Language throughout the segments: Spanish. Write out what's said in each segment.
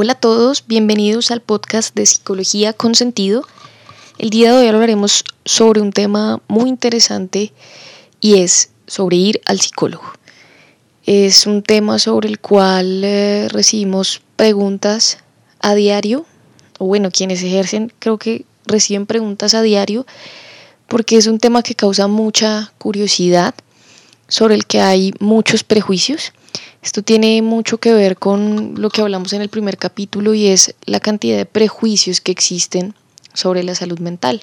Hola a todos, bienvenidos al podcast de Psicología con Sentido. El día de hoy hablaremos sobre un tema muy interesante y es sobre ir al psicólogo. Es un tema sobre el cual eh, recibimos preguntas a diario, o bueno, quienes ejercen creo que reciben preguntas a diario, porque es un tema que causa mucha curiosidad, sobre el que hay muchos prejuicios esto tiene mucho que ver con lo que hablamos en el primer capítulo y es la cantidad de prejuicios que existen sobre la salud mental.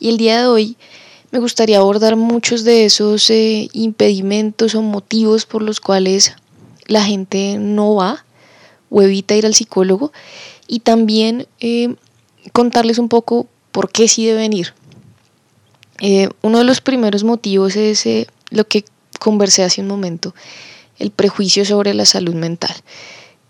Y el día de hoy me gustaría abordar muchos de esos eh, impedimentos o motivos por los cuales la gente no va o evita ir al psicólogo y también eh, contarles un poco por qué sí deben ir. Eh, uno de los primeros motivos es lo que conversé hace un momento el prejuicio sobre la salud mental.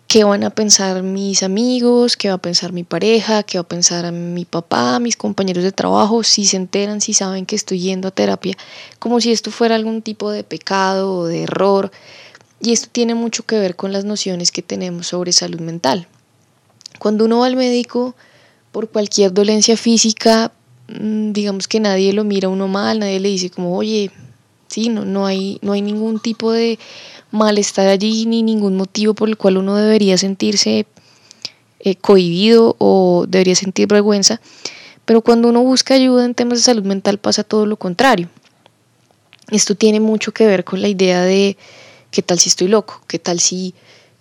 ¿Qué van a pensar mis amigos? ¿Qué va a pensar mi pareja? ¿Qué va a pensar mi papá, mis compañeros de trabajo? Si se enteran, si saben que estoy yendo a terapia, como si esto fuera algún tipo de pecado o de error. Y esto tiene mucho que ver con las nociones que tenemos sobre salud mental. Cuando uno va al médico por cualquier dolencia física, mm, digamos que nadie lo mira a uno mal, nadie le dice como, oye, sí, no, no, hay, no hay ningún tipo de malestar allí ni ningún motivo por el cual uno debería sentirse eh, cohibido o debería sentir vergüenza. Pero cuando uno busca ayuda en temas de salud mental pasa todo lo contrario. Esto tiene mucho que ver con la idea de qué tal si estoy loco, qué tal si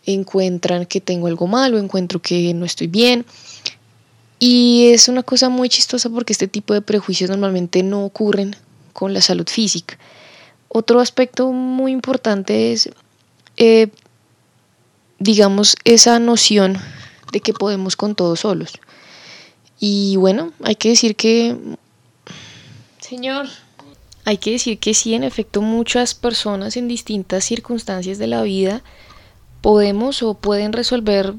encuentran que tengo algo malo, encuentro que no estoy bien. Y es una cosa muy chistosa porque este tipo de prejuicios normalmente no ocurren con la salud física. Otro aspecto muy importante es, eh, digamos, esa noción de que podemos con todos solos. Y bueno, hay que decir que... Señor. Hay que decir que sí, en efecto, muchas personas en distintas circunstancias de la vida podemos o pueden resolver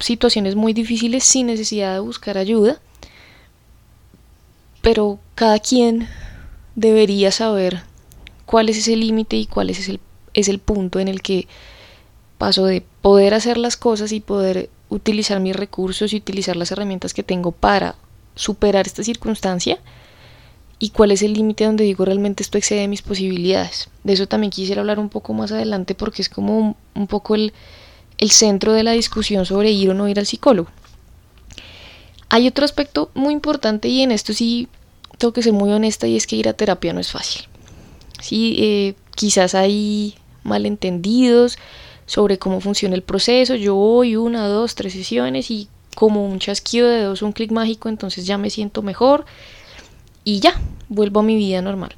situaciones muy difíciles sin necesidad de buscar ayuda, pero cada quien debería saber cuál es ese límite y cuál es el, es el punto en el que paso de poder hacer las cosas y poder utilizar mis recursos y utilizar las herramientas que tengo para superar esta circunstancia y cuál es el límite donde digo realmente esto excede mis posibilidades. De eso también quisiera hablar un poco más adelante porque es como un, poco el, el centro de la discusión sobre ir o no ir al psicólogo. Hay otro aspecto muy importante y en esto sí tengo que ser muy honesta y es que ir a terapia no es fácil. ¿Sí? Eh, quizás hay malentendidos sobre cómo funciona el proceso. Yo voy una, dos, tres sesiones y como un chasquido de dos, un clic mágico, entonces ya me siento mejor y ya, vuelvo a mi vida normal.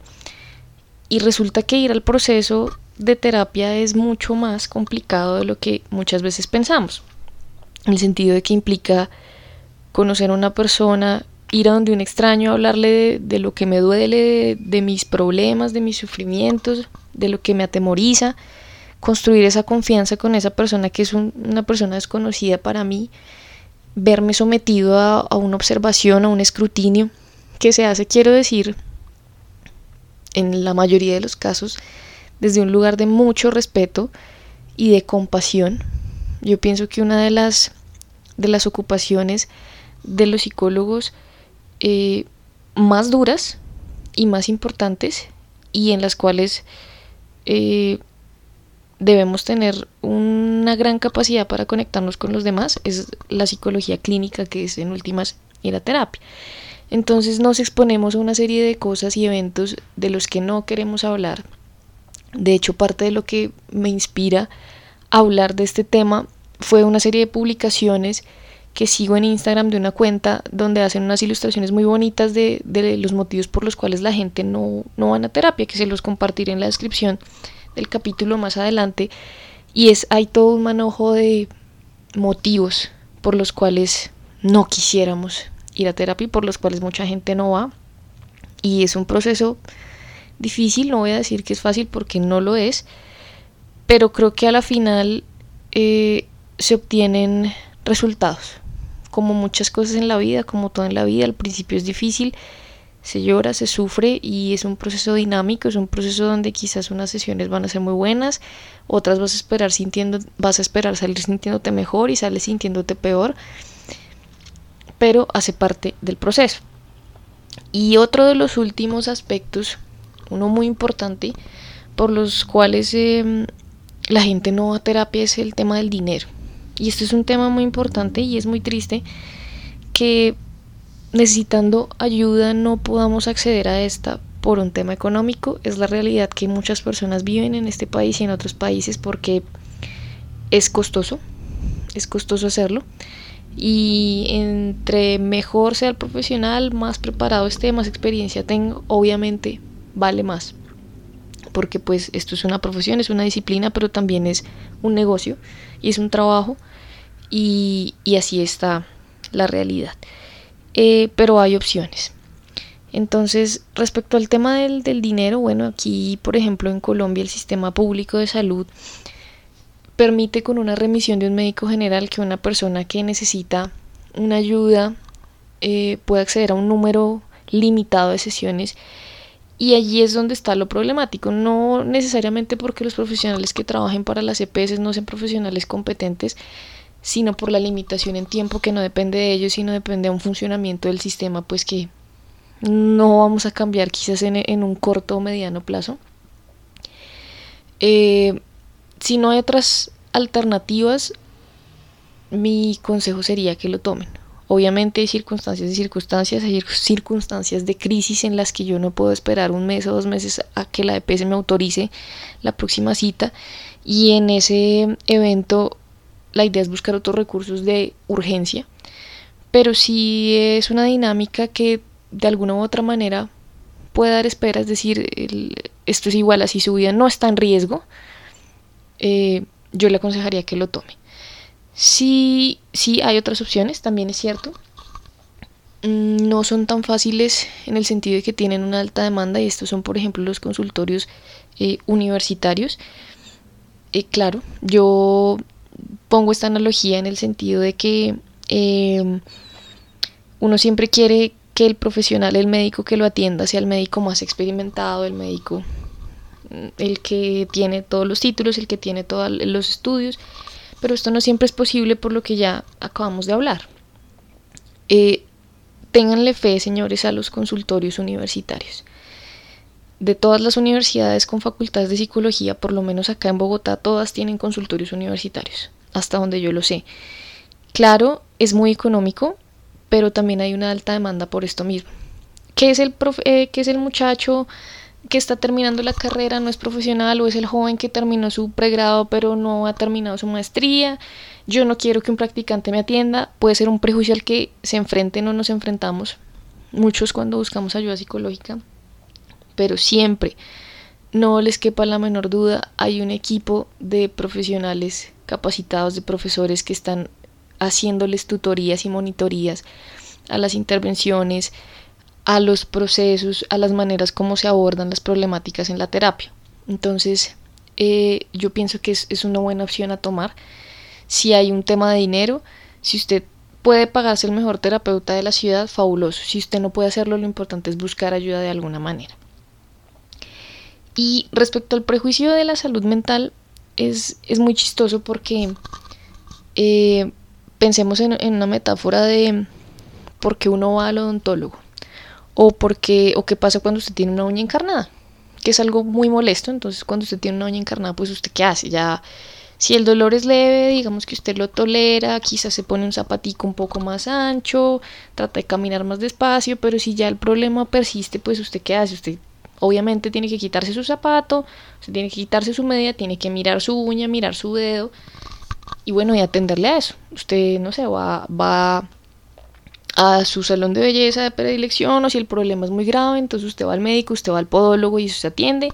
Y resulta que ir al proceso de terapia es mucho más complicado de lo que muchas veces pensamos. En el sentido de que implica conocer a una persona, ir a donde un extraño, hablarle de, lo que me duele, de, mis problemas, de mis sufrimientos, de lo que me atemoriza, construir esa confianza con esa persona que es una persona desconocida para mí, verme sometido a, una observación, a un escrutinio que se hace, quiero decir, en la mayoría de los casos, desde un lugar de mucho respeto y de compasión. Yo pienso que una de las, de las ocupaciones de los psicólogos eh, más duras y más importantes y en las cuales eh, debemos tener una gran capacidad para conectarnos con los demás es la psicología clínica que es en últimas y la terapia. Entonces nos exponemos a una serie de cosas y eventos de los que no queremos hablar. De hecho, parte de lo que me inspira a hablar de este tema fue una serie de publicaciones que sigo en Instagram de una cuenta donde hacen unas ilustraciones muy bonitas de, los motivos por los cuales la gente no, no van a terapia, que se los compartiré en la descripción del capítulo más adelante. Y es, hay todo un manojo de motivos por los cuales no quisiéramos ir a terapia y por los cuales mucha gente no va. Y es un proceso difícil, no voy a decir que es fácil porque no lo es, pero creo que a la final eh, se obtienen resultados como muchas cosas en la vida, como todo en la vida, al principio es difícil, se llora, se sufre y es un proceso dinámico, es un proceso donde quizás unas sesiones van a ser muy buenas, otras vas a esperar sintiendo, vas a esperar salir sintiéndote mejor y sales sintiéndote peor, pero hace parte del proceso. Y otro de los últimos aspectos, uno muy importante, por los cuales em, la gente no va a terapia es el tema del dinero. Y esto es un tema muy importante y es muy triste que necesitando ayuda no podamos acceder a esta por un tema económico. Es la realidad que muchas personas viven en este país y en otros países porque es costoso, es costoso hacerlo. Y entre mejor sea el profesional, más preparado esté, más experiencia tenga, obviamente vale más. Porque pues esto es una profesión, es una disciplina, pero también es un negocio y es un trabajo. Y, así está la realidad. Eh, pero hay opciones. Entonces, respecto al tema del, del dinero, bueno, aquí, por ejemplo, en Colombia el sistema público de salud permite con una remisión de un médico general que una persona que necesita una ayuda eh, pueda acceder a un número limitado de sesiones y allí es donde está lo problemático, no necesariamente porque los profesionales que trabajen para las EPS no sean profesionales competentes, sino por la limitación en tiempo que no depende de ellos, sino depende de un funcionamiento del sistema, pues que no vamos a cambiar quizás en, un corto o mediano plazo. Eh, si no hay otras alternativas, mi consejo sería que lo tomen. Obviamente hay circunstancias y circunstancias, hay circunstancias de crisis en las que yo no puedo esperar un mes o dos meses a que la EPS me autorice la próxima cita y en ese evento la idea es buscar otros recursos de urgencia, pero si es una dinámica que de alguna u otra manera puede dar espera, es decir, esto es igual así su vida no está en riesgo, eh, yo le aconsejaría que lo tome. Si, si hay otras opciones, también es cierto. Mm, no son tan fáciles en el sentido de que tienen una alta demanda y estos son, por ejemplo, los consultorios eh, universitarios. Eh, claro, yo pongo esta analogía en el sentido de que em, uno siempre quiere que el profesional, el médico que lo atienda, sea el médico más experimentado, el médico, mm, el que tiene todos los títulos, el que tiene todos los estudios, pero esto no siempre es posible por lo que ya acabamos de hablar. Eh, ténganle fe, señores, a los consultorios universitarios de todas las universidades con facultades de psicología, por lo menos acá en Bogotá, todas tienen consultorios universitarios hasta donde yo lo sé. Claro, es muy económico, pero también hay una alta demanda por esto mismo. ¿Qué es el, eh, es el muchacho que está terminando la carrera, no es profesional, o es el joven que terminó su pregrado pero no ha terminado su maestría? Yo no quiero que un practicante me atienda, puede ser un prejuicio al que se enfrenten o nos enfrentamos muchos cuando buscamos ayuda psicológica, pero siempre, no les quepa la menor duda, hay un equipo de profesionales capacitados de profesores que están haciéndoles tutorías y monitorías a las intervenciones, a los procesos, a las maneras como se abordan las problemáticas en la terapia. Entonces, eh, yo pienso que es, es una buena opción a tomar. Si hay un tema de dinero, si usted puede pagarse el mejor terapeuta de la ciudad, fabuloso. Si usted no puede hacerlo, lo importante es buscar ayuda de alguna manera. Y respecto al prejuicio de la salud mental, es, muy chistoso porque eh, pensemos en, una metáfora de por qué uno va al odontólogo o, porque, o qué pasa cuando usted tiene una uña encarnada, que es algo muy molesto. Entonces, cuando usted tiene una uña encarnada, pues usted qué hace? Ya, si el dolor es leve, digamos que usted lo tolera, quizás se pone un zapatico un poco más ancho, trata de caminar más despacio, pero si ya el problema persiste, pues usted qué hace? Usted Obviamente tiene que quitarse su zapato, se tiene que quitarse su media, tiene que mirar su uña, mirar su dedo y bueno, y atenderle a eso. Usted, no sé, va, va a su salón de belleza de predilección o si el problema es muy grave, entonces usted va al médico, usted va al podólogo y se atiende,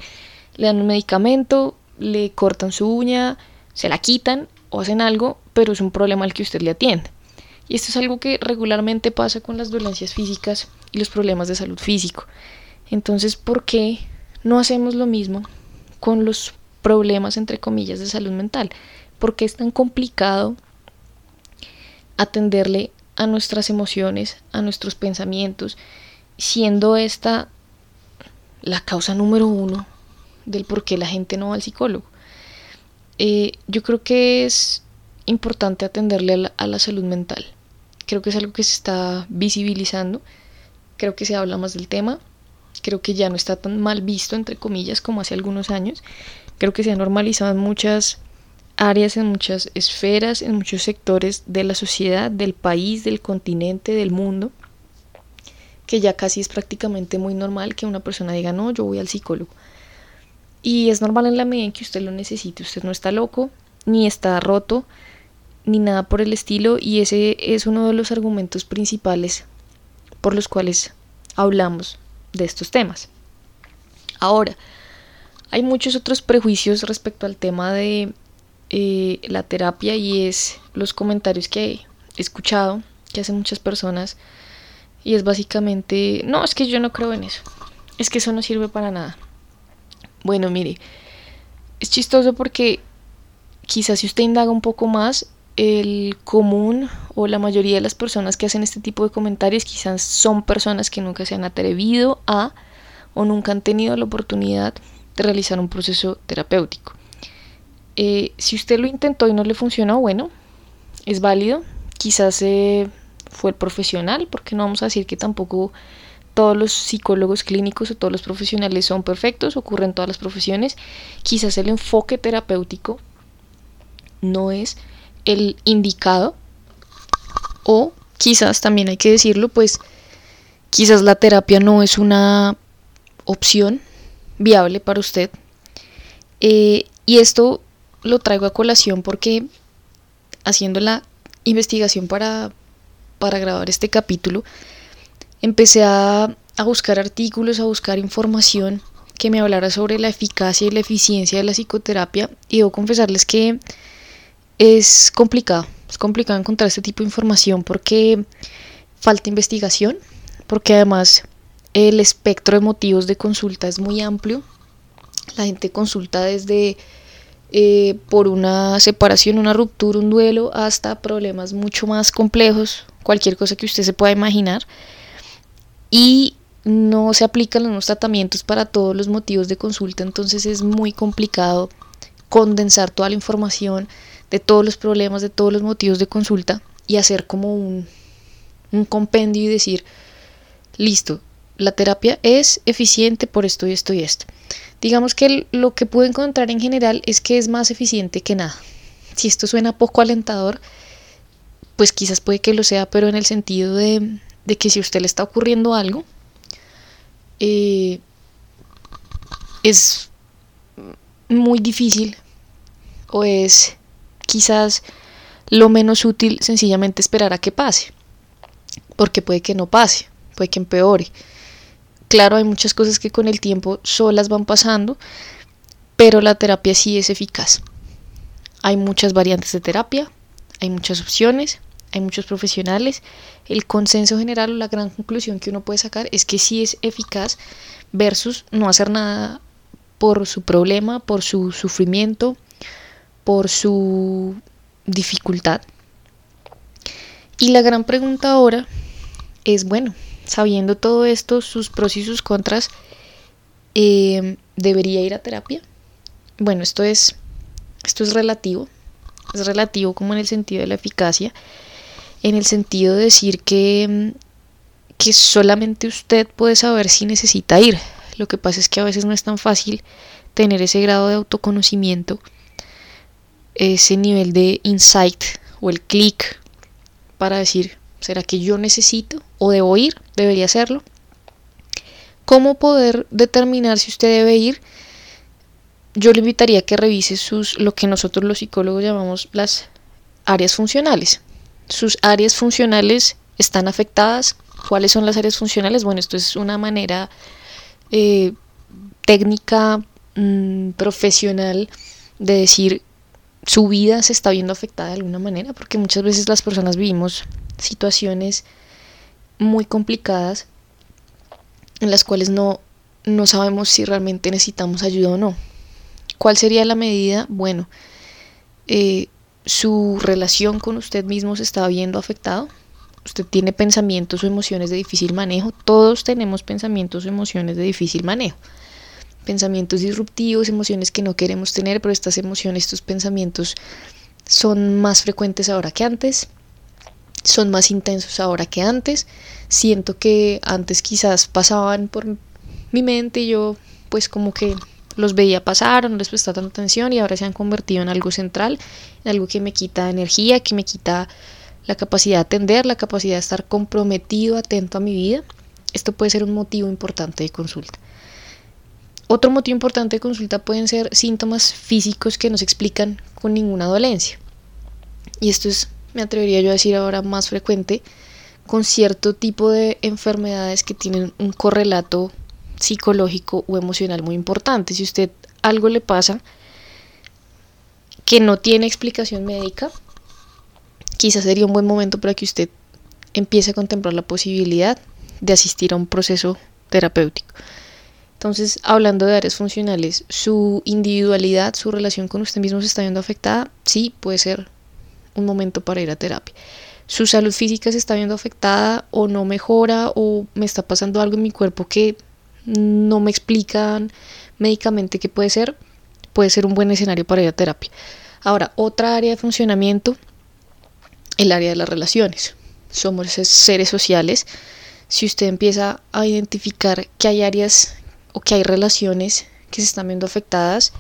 le dan un medicamento, le cortan su uña, se la quitan o hacen algo, pero es un problema al que usted le atiende. Y esto es algo que regularmente pasa con las dolencias físicas y los problemas de salud físico. Entonces, ¿por qué no hacemos lo mismo con los problemas, entre comillas, de salud mental? ¿Por qué es tan complicado atenderle a nuestras emociones, a nuestros pensamientos siendo esta la causa número uno del por qué la gente no va al psicólogo. Eh, yo creo que es importante atenderle a la, salud mental. Creo que es algo que se está visibilizando. Creo que se habla más del tema. Creo que ya no está tan mal visto, entre comillas, como hace algunos años. Creo que se ha normalizado muchas áreas, en muchas esferas, en muchos sectores de la sociedad, del país, del continente, del mundo, que ya casi es prácticamente muy normal que una persona diga, no, yo voy al psicólogo. Y es normal en la medida en que usted lo necesite, usted no está loco, ni está roto, ni nada por el estilo, y ese es uno de los argumentos principales por los cuales hablamos de estos temas. Ahora, hay muchos otros prejuicios respecto al tema de eh, la terapia y es los comentarios que he escuchado que hacen muchas personas y es básicamente, no, es que yo no creo en eso, es que eso no sirve para nada. Bueno, mire, es chistoso porque quizás si usted indaga un poco más, el común o la mayoría de las personas que hacen este tipo de comentarios quizás son personas que nunca se han atrevido a o nunca han tenido la oportunidad de realizar un proceso terapéutico. Eh, si usted lo intentó y no le funcionó, bueno, es válido. Quizás eh, fue el profesional, porque no vamos a decir que tampoco todos los psicólogos clínicos o todos los profesionales son perfectos, ocurre en todas las profesiones. Quizás el enfoque terapéutico no es el indicado o quizás también hay que decirlo, pues quizás la terapia no es una opción viable para usted. Eh, y esto lo traigo a colación porque haciendo la investigación para, para grabar este capítulo, empecé a, a buscar artículos, a buscar información que me hablara sobre la eficacia y la eficiencia de la psicoterapia y debo confesarles que es complicado, es complicado encontrar este tipo de información porque falta investigación, porque además el espectro de motivos de consulta es muy amplio. La gente consulta desde eh, por una separación, una ruptura, un duelo, hasta problemas mucho más complejos, cualquier cosa que usted se pueda imaginar. Y no se aplican los tratamientos para todos los motivos de consulta, entonces es muy complicado condensar toda la información de todos los problemas, de todos los motivos de consulta y hacer como un, un compendio y decir, listo, la terapia es eficiente por esto y esto y esto. Digamos que lo que puedo encontrar en general es que es más eficiente que nada. Si esto suena poco alentador, pues quizás puede que lo sea, pero en el sentido de, que si a usted le está ocurriendo algo, eh, es muy difícil o es quizás lo menos útil sencillamente esperar a que pase, porque puede que no pase, puede que empeore. Claro, hay muchas cosas que con el tiempo solas van pasando, pero la terapia sí es eficaz. Hay muchas variantes de terapia, hay muchas opciones, hay muchos profesionales. El consenso general o la gran conclusión que uno puede sacar es que sí es eficaz versus no hacer nada por su problema, por su sufrimiento, por su dificultad. Y la gran pregunta ahora es, bueno, sabiendo todo esto, sus pros y sus contras, eh, ¿debería ir a terapia? Bueno, esto es, esto es relativo, es relativo como en el sentido de la eficacia, en el sentido de decir que, que solamente usted puede saber si necesita ir. Lo que pasa es que a veces no es tan fácil tener ese grado de autoconocimiento, ese nivel de insight o el clic para decir, ¿será que yo necesito o debo ir? ¿Debería hacerlo? ¿Cómo poder determinar si usted debe ir? Yo le invitaría a que revise sus, lo que nosotros los psicólogos llamamos las áreas funcionales. Sus áreas funcionales están afectadas. ¿Cuáles son las áreas funcionales? Bueno, esto es una manera eh, técnica, mm, profesional de decir su vida se está viendo afectada de alguna manera, porque muchas veces las personas vivimos situaciones muy complicadas en las cuales no, no sabemos si realmente necesitamos ayuda o no. ¿Cuál sería la medida? Bueno, eh, su relación con usted mismo se está viendo afectado. usted tiene pensamientos o emociones de difícil manejo, todos tenemos pensamientos o emociones de difícil manejo. Pensamientos disruptivos, emociones que no queremos tener, pero estas emociones, estos pensamientos son más frecuentes ahora que antes, son más intensos ahora que antes. Siento que antes quizás pasaban por mi mente y yo pues como que los veía pasar no les prestaba tanta atención y ahora se han convertido en algo central, en algo que me quita energía, que me quita la capacidad de atender, la capacidad de estar comprometido, atento a mi vida. Esto puede ser un motivo importante de consulta. Otro motivo importante de consulta pueden ser síntomas físicos que no se explican con ninguna dolencia. Y esto es, me atrevería yo a decir ahora, más frecuente con cierto tipo de enfermedades que tienen un correlato psicológico o emocional muy importante. Si usted algo le pasa que no tiene explicación médica, quizás sería un buen momento para que usted empiece a contemplar la posibilidad de asistir a un proceso terapéutico. Entonces, hablando de áreas funcionales, su individualidad, su relación con usted mismo se está viendo afectada, sí, puede ser un momento para ir a terapia. Su salud física se está viendo afectada o no mejora o me está pasando algo en mi cuerpo que no me explican médicamente qué puede ser, puede ser un buen escenario para ir a terapia. Ahora, otra área de funcionamiento, el área de las relaciones. Somos seres sociales. Si usted empieza a identificar que hay áreas o que hay relaciones que se están viendo afectadas,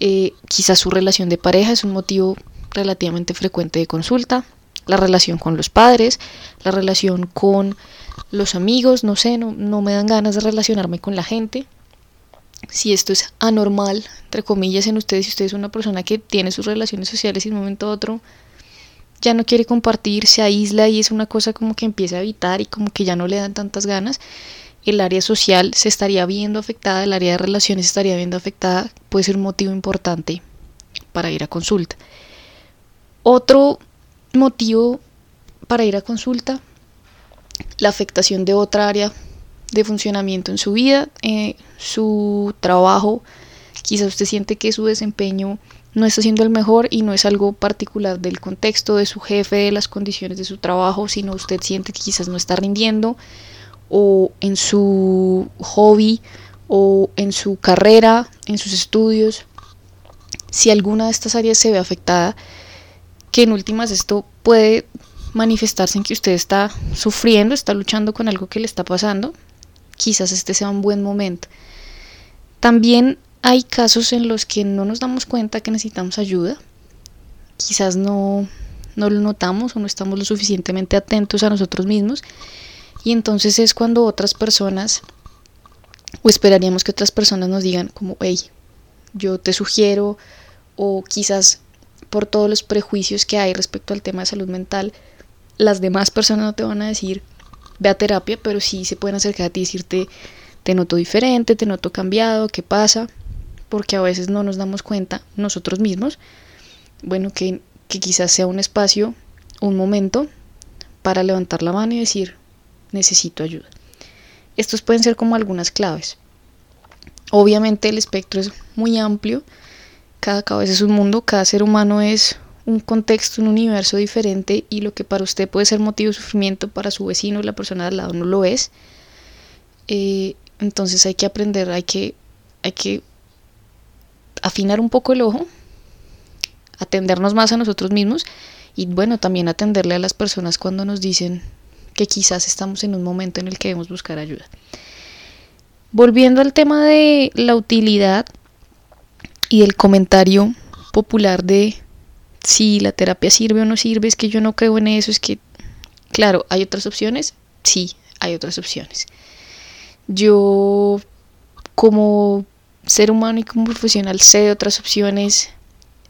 eh, quizás su relación de pareja es un motivo relativamente frecuente de consulta, la relación con los padres, la relación con los amigos, no sé, no, me dan ganas de relacionarme con la gente. Si esto es anormal, entre comillas, en ustedes, si usted es una persona que tiene sus relaciones sociales y de un momento a otro ya no quiere compartir, se aísla y es una cosa como que empieza a evitar y como que ya no le dan tantas ganas, el área social se estaría viendo afectada, el área de relaciones se estaría viendo afectada, puede ser un motivo importante para ir a consulta. Otro motivo para ir a consulta la afectación de otra área de funcionamiento en su vida, eh, su trabajo. Quizá usted siente que su desempeño no está siendo el mejor y no es algo particular del contexto de su jefe, de las condiciones de su trabajo, sino usted siente que quizás no está rindiendo o en su hobby o en su carrera, en sus estudios. Si alguna de estas áreas se ve afectada, que en últimas esto puede manifestarse en que usted está sufriendo, está luchando con algo que le está pasando, quizás este sea un buen momento. También hay casos en los que no nos damos cuenta que necesitamos ayuda, quizás no, no lo notamos o no estamos lo suficientemente atentos a nosotros mismos y entonces es cuando otras personas o esperaríamos que otras personas nos digan como, hey, yo te sugiero o quizás por todos los prejuicios que hay respecto al tema de salud mental, las demás personas no te van a decir ve a terapia, pero sí se pueden acercar a ti y decirte te noto diferente, te noto cambiado, qué pasa, porque a veces no nos damos cuenta nosotros mismos, bueno, que, que quizás sea un espacio, un momento para levantar la mano y decir necesito ayuda. Estos pueden ser como algunas claves. Obviamente el espectro es muy amplio, cada cabeza es un mundo, cada ser humano es un contexto, un universo diferente y lo que para usted puede ser motivo de sufrimiento, para su vecino, la persona al lado no lo es. Eh, entonces hay que aprender, hay que, hay que afinar un poco el ojo, atendernos más a nosotros mismos y bueno, también atenderle a las personas cuando nos dicen que quizás estamos en un momento en el que debemos buscar ayuda. Volviendo al tema de la utilidad y el comentario popular de si la terapia sirve o no sirve, es que yo no creo en eso, es que, claro, ¿hay otras opciones? Sí, hay otras opciones. Yo, como ser humano y como profesional, sé de otras opciones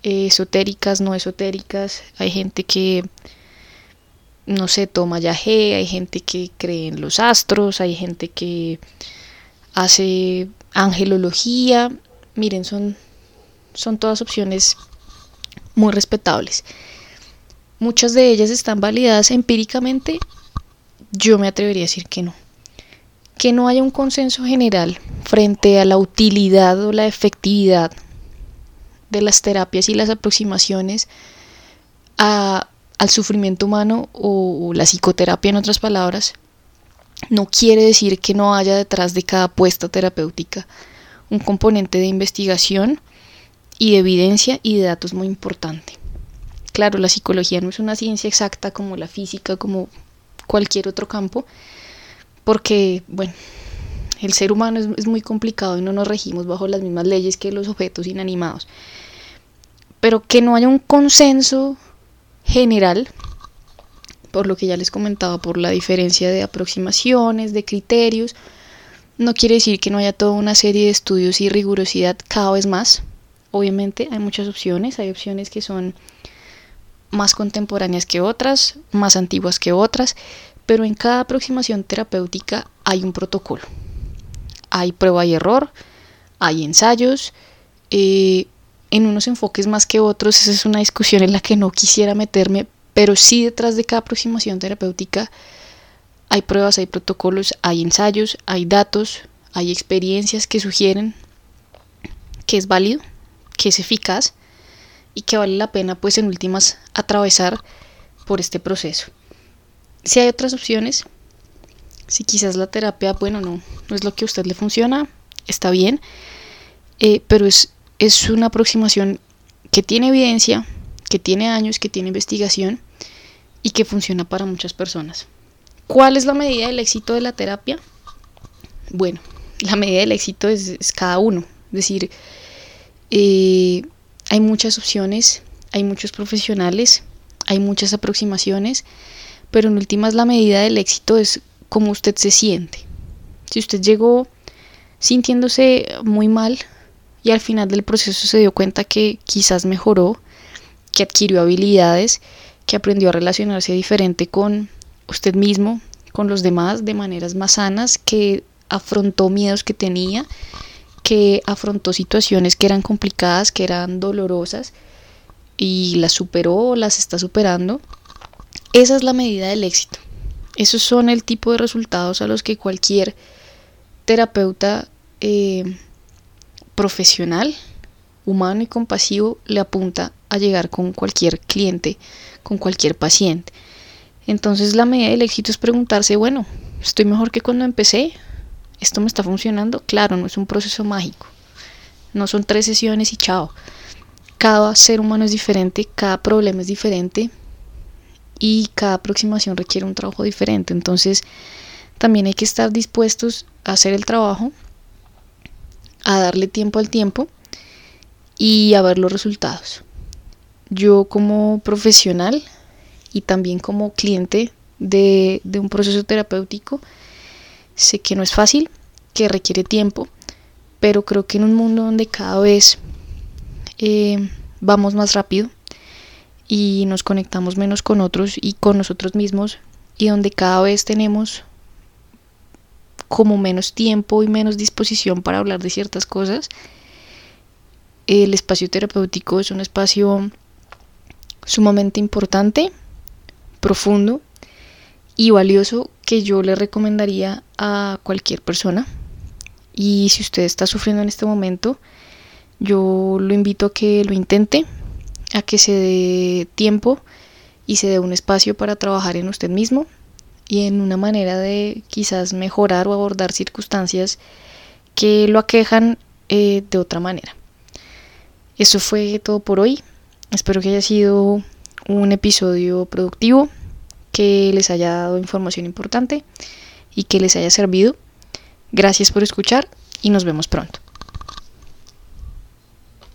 eh, esotéricas, no esotéricas. Hay gente que, no sé, toma yagé, hay gente que cree en los astros, hay gente que hace angelología. Miren, son, son todas opciones muy respetables. Muchas de ellas están validadas empíricamente. Yo me atrevería a decir que no. Que no haya un consenso general frente a la utilidad o la efectividad de las terapias y las aproximaciones a al sufrimiento humano o, la psicoterapia en otras palabras, no quiere decir que no haya detrás de cada apuesta terapéutica un componente de investigación y de evidencia y de datos muy importante. Claro, la psicología no es una ciencia exacta como la física, como cualquier otro campo, porque, bueno, el ser humano es, es, muy complicado y no nos regimos bajo las mismas leyes que los objetos inanimados. Pero que no haya un consenso general, por lo que ya les comentaba, por la diferencia de aproximaciones, de criterios, no quiere decir que no haya toda una serie de estudios y rigurosidad cada vez más. Obviamente hay muchas opciones, hay opciones que son más contemporáneas que otras, más antiguas que otras, pero en cada aproximación terapéutica hay un protocolo. Hay prueba y error, hay ensayos, eh, en unos enfoques más que otros, esa es una discusión en la que no quisiera meterme, pero sí detrás de cada aproximación terapéutica hay pruebas, hay protocolos, hay ensayos, hay datos, hay experiencias que sugieren que es válido, que es eficaz y que vale la pena pues en últimas atravesar por este proceso. Si hay otras opciones, si quizás la terapia, bueno, no, no es lo que a usted le funciona, está bien, eh, pero es es una aproximación que tiene evidencia, que tiene años, que tiene investigación y que funciona para muchas personas. ¿Cuál es la medida del éxito de la terapia? Bueno, la medida del éxito es, cada uno. Es decir, eh, hay muchas opciones, hay muchos profesionales, hay muchas aproximaciones, pero en últimas la medida del éxito es cómo usted se siente. Si usted llegó sintiéndose muy mal, y al final del proceso se dio cuenta que quizás mejoró, que adquirió habilidades, que aprendió a relacionarse diferente con usted mismo, con los demás de maneras más sanas, que afrontó miedos que tenía, que afrontó situaciones que eran complicadas, que eran dolorosas y las superó, las está superando. Esa es la medida del éxito. Esos son el tipo de resultados a los que cualquier terapeuta eh, profesional, humano y compasivo le apunta a llegar con cualquier cliente, con cualquier paciente. Entonces la medida del éxito es preguntarse, bueno, ¿estoy mejor que cuando empecé? ¿Esto me está funcionando? Claro, no es un proceso mágico. No son tres sesiones y chao. Cada ser humano es diferente, cada problema es diferente y cada aproximación requiere un trabajo diferente. Entonces también hay que estar dispuestos a hacer el trabajo a darle tiempo al tiempo y a ver los resultados. Yo como profesional y también como cliente de, un proceso terapéutico, sé que no es fácil, que requiere tiempo, pero creo que en un mundo donde cada vez eh, vamos más rápido y nos conectamos menos con otros y con nosotros mismos y donde cada vez tenemos como menos tiempo y menos disposición para hablar de ciertas cosas. El espacio terapéutico es un espacio sumamente importante, profundo y valioso que yo le recomendaría a cualquier persona. Y si usted está sufriendo en este momento, yo lo invito a que lo intente, a que se dé tiempo y se dé un espacio para trabajar en usted mismo, y en una manera de quizás mejorar o abordar circunstancias que lo aquejan eh, de otra manera. Eso fue todo por hoy. Espero que haya sido un episodio productivo, que les haya dado información importante y que les haya servido. Gracias por escuchar y nos vemos pronto.